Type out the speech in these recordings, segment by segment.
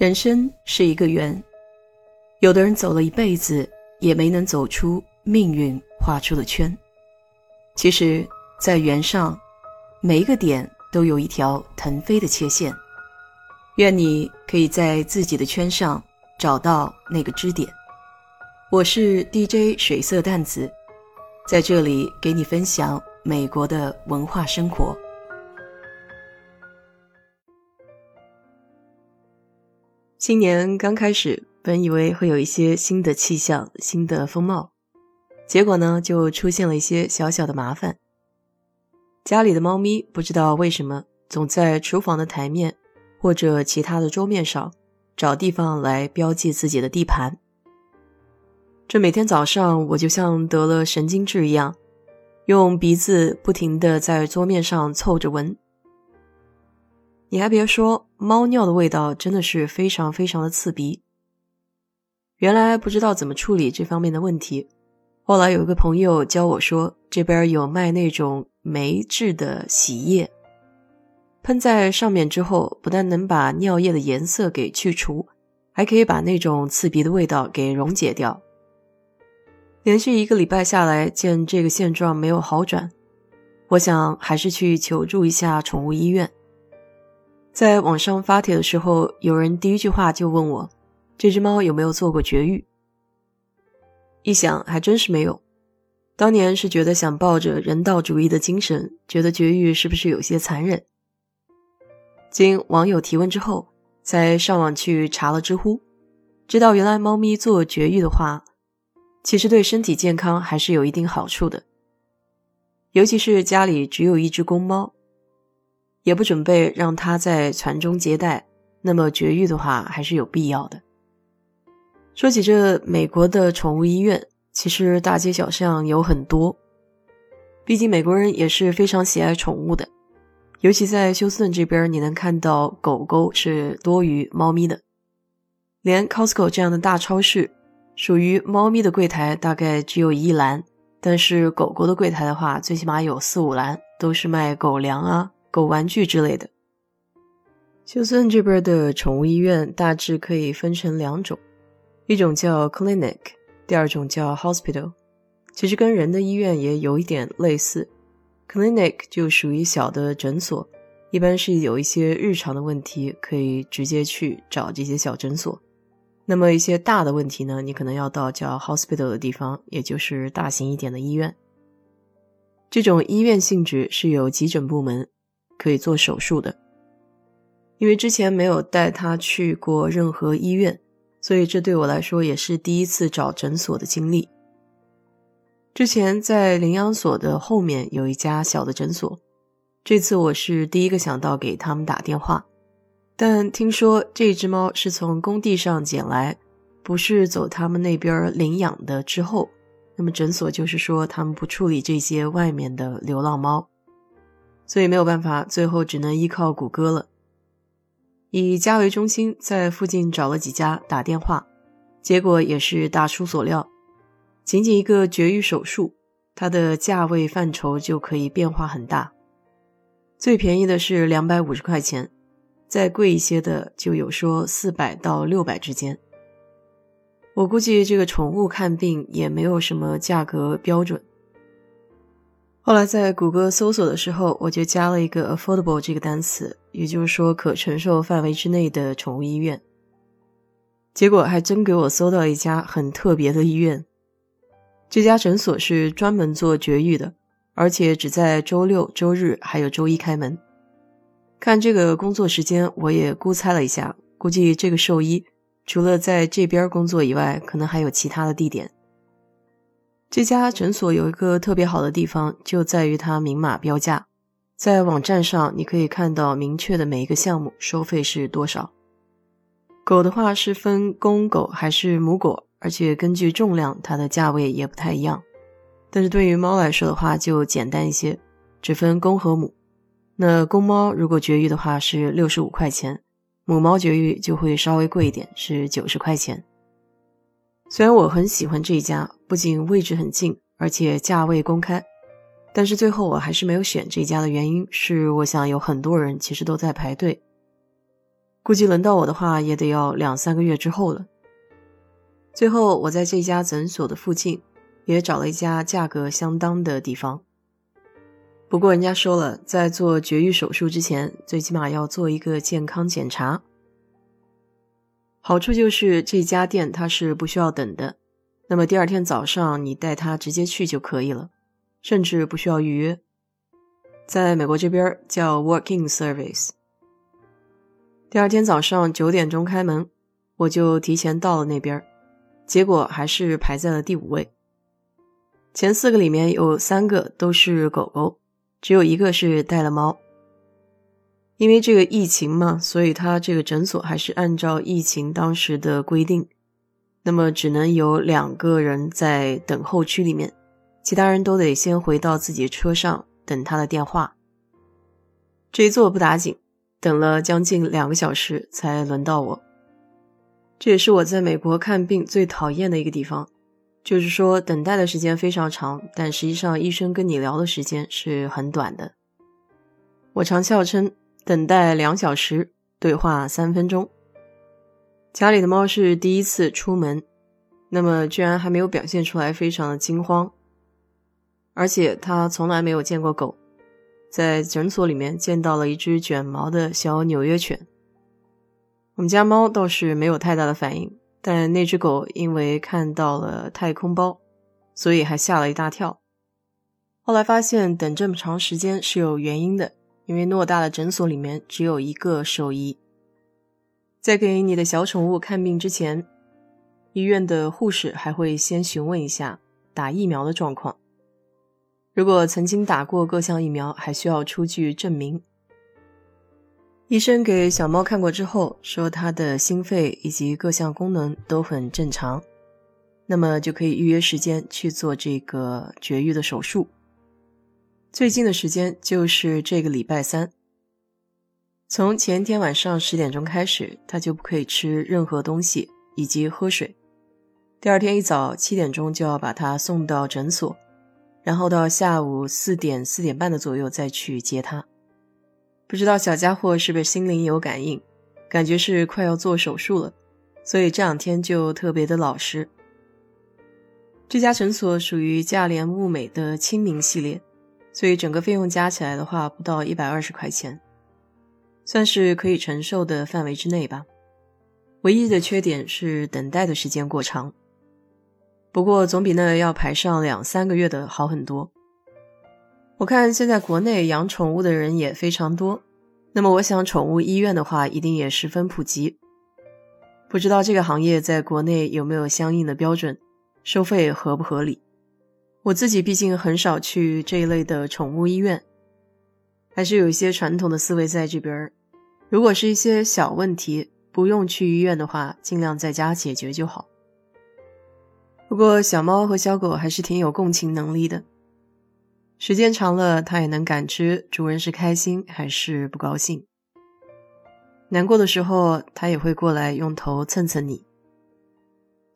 人生是一个圆，有的人走了一辈子也没能走出命运画出的圈。其实，在圆上，每一个点都有一条腾飞的切线。愿你可以在自己的圈上找到那个支点。我是 DJ 水色淡子，在这里给你分享美国的文化生活。新年刚开始，本以为会有一些新的气象、新的风貌，结果呢，就出现了一些小小的麻烦。家里的猫咪不知道为什么，总在厨房的台面或者其他的桌面上找地方来标记自己的地盘。这每天早上，我就像得了神经质一样，用鼻子不停的在桌面上凑着闻。你还别说，猫尿的味道真的是非常非常的刺鼻。原来不知道怎么处理这方面的问题，后来有一个朋友教我说，这边有卖那种酶制的洗液，喷在上面之后，不但能把尿液的颜色给去除，还可以把那种刺鼻的味道给溶解掉。连续一个礼拜下来，见这个现状没有好转，我想还是去求助一下宠物医院。在网上发帖的时候，有人第一句话就问我：“这只猫有没有做过绝育？”一想，还真是没有。当年是觉得想抱着人道主义的精神，觉得绝育是不是有些残忍？经网友提问之后，才上网去查了知乎，知道原来猫咪做绝育的话，其实对身体健康还是有一定好处的，尤其是家里只有一只公猫。也不准备让它在传宗接代，那么绝育的话还是有必要的。说起这美国的宠物医院，其实大街小巷有很多，毕竟美国人也是非常喜爱宠物的，尤其在休斯顿这边，你能看到狗狗是多于猫咪的。连 Costco 这样的大超市，属于猫咪的柜台大概只有一栏，但是狗狗的柜台的话，最起码有四五栏，都是卖狗粮啊。狗玩具之类的。休斯顿这边的宠物医院大致可以分成两种，一种叫 clinic，第二种叫 hospital。其实跟人的医院也有一点类似。clinic 就属于小的诊所，一般是有一些日常的问题可以直接去找这些小诊所。那么一些大的问题呢，你可能要到叫 hospital 的地方，也就是大型一点的医院。这种医院性质是有急诊部门。可以做手术的，因为之前没有带他去过任何医院，所以这对我来说也是第一次找诊所的经历。之前在领养所的后面有一家小的诊所，这次我是第一个想到给他们打电话，但听说这只猫是从工地上捡来，不是走他们那边领养的。之后，那么诊所就是说他们不处理这些外面的流浪猫。所以没有办法，最后只能依靠谷歌了。以家为中心，在附近找了几家打电话，结果也是大出所料，仅仅一个绝育手术，它的价位范畴就可以变化很大。最便宜的是两百五十块钱，再贵一些的就有说四百到六百之间。我估计这个宠物看病也没有什么价格标准。后来在谷歌搜索的时候，我就加了一个 “affordable” 这个单词，也就是说可承受范围之内的宠物医院。结果还真给我搜到一家很特别的医院。这家诊所是专门做绝育的，而且只在周六、周日还有周一开门。看这个工作时间，我也估猜了一下，估计这个兽医除了在这边工作以外，可能还有其他的地点。这家诊所有一个特别好的地方，就在于它明码标价，在网站上你可以看到明确的每一个项目收费是多少。狗的话是分公狗还是母狗，而且根据重量，它的价位也不太一样。但是对于猫来说的话，就简单一些，只分公和母。那公猫如果绝育的话是六十五块钱，母猫绝育就会稍微贵一点，是九十块钱。虽然我很喜欢这一家，不仅位置很近，而且价位公开，但是最后我还是没有选这家的原因是，我想有很多人其实都在排队。估计轮到我的话也得要两三个月之后了。最后，我在这家诊所的附近也找了一家价格相当的地方。不过人家说了，在做绝育手术之前，最起码要做一个健康检查。好处就是这家店它是不需要等的，那么第二天早上你带他直接去就可以了，甚至不需要预约。在美国这边叫 Walk-in Service。第二天早上九点钟开门，我就提前到了那边。结果还是排在了第五位。前四个里面有三个都是狗狗，只有一个是带了猫。因为这个疫情嘛，所以他这个诊所还是按照疫情当时的规定，那么只能有两个人在等候区里面，其他人都得先回到自己车上等他的电话。这一坐不打紧，等了将近两个小时才轮到我。这也是我在美国看病最讨厌的一个地方，就是说等待的时间非常长，但实际上医生跟你聊的时间是很短的。我常笑称等待两小时，对话三分钟。家里的猫是第一次出门，那么居然还没有表现出来非常的惊慌，而且它从来没有见过狗，在诊所里面见到了一只卷毛的小纽约犬。我们家猫倒是没有太大的反应，但那只狗因为看到了太空包，所以还吓了一大跳。后来发现等这么长时间是有原因的，因为偌大的诊所里面只有一个兽医。在给你的小宠物看病之前，医院的护士还会先询问一下打疫苗的状况。如果曾经打过各项疫苗，还需要出具证明。医生给小猫看过之后，说它的心肺以及各项功能都很正常，那么就可以预约时间去做这个绝育的手术。最近的时间就是这个礼拜三，从前天晚上十点钟开始，他就不可以吃任何东西以及喝水。第二天一早七点钟就要把他送到诊所，然后到下午四点四点半的左右再去接他。不知道小家伙是不是心灵有感应，感觉是快要做手术了，所以这两天就特别的老实。这家诊所属于价廉物美的亲民系列，所以整个费用加起来的话不到一百二十块钱，算是可以承受的范围之内吧。唯一的缺点是等待的时间过长，不过总比那要排上两三个月的好很多。我看现在国内养宠物的人也非常多，那么我想宠物医院的话一定也十分普及。不知道这个行业在国内有没有相应的标准，收费合不合理？我自己毕竟很少去这一类的宠物医院，还是有一些传统的思维在这边儿。如果是一些小问题，不用去医院的话，尽量在家解决就好。不过小猫和小狗还是挺有共情能力的。时间长了，它也能感知主人是开心还是不高兴。难过的时候，它也会过来用头蹭蹭你。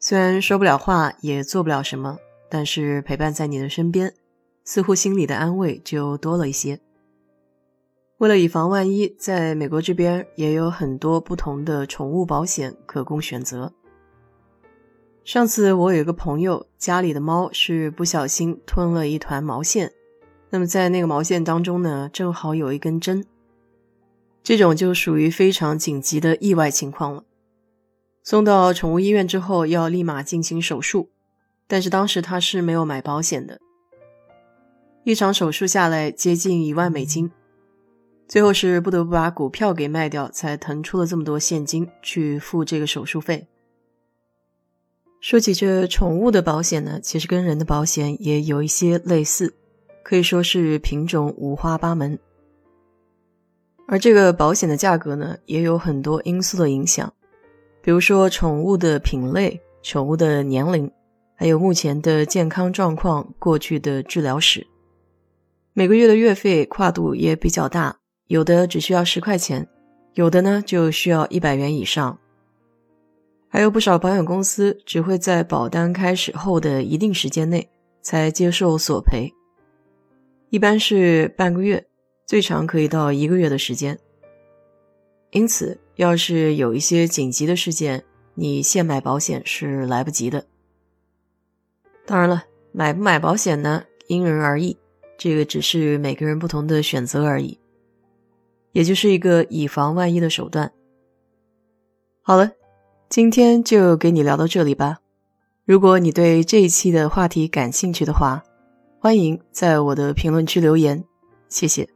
虽然说不了话，也做不了什么，但是陪伴在你的身边，似乎心里的安慰就多了一些。为了以防万一，在美国这边也有很多不同的宠物保险可供选择。上次我有一个朋友家里的猫是不小心吞了一团毛线。那么在那个毛线当中呢，正好有一根针，这种就属于非常紧急的意外情况了。送到宠物医院之后，要立马进行手术，但是当时他是没有买保险的。一场手术下来接近一万美金，最后是不得不把股票给卖掉，才腾出了这么多现金去付这个手术费。说起这宠物的保险呢，其实跟人的保险也有一些类似。可以说是品种五花八门，而这个保险的价格呢，也有很多因素的影响，比如说宠物的品类、宠物的年龄，还有目前的健康状况、过去的治疗史。每个月的月费跨度也比较大，有的只需要十块钱，有的呢就需要一百元以上。还有不少保险公司只会在保单开始后的一定时间内才接受索赔。一般是半个月，最长可以到一个月的时间。因此，要是有一些紧急的事件，你现买保险是来不及的。当然了，买不买保险呢，因人而异，这个只是每个人不同的选择而已，也就是一个以防万一的手段。好了，今天就给你聊到这里吧。如果你对这一期的话题感兴趣的话，欢迎在我的评论区留言，谢谢。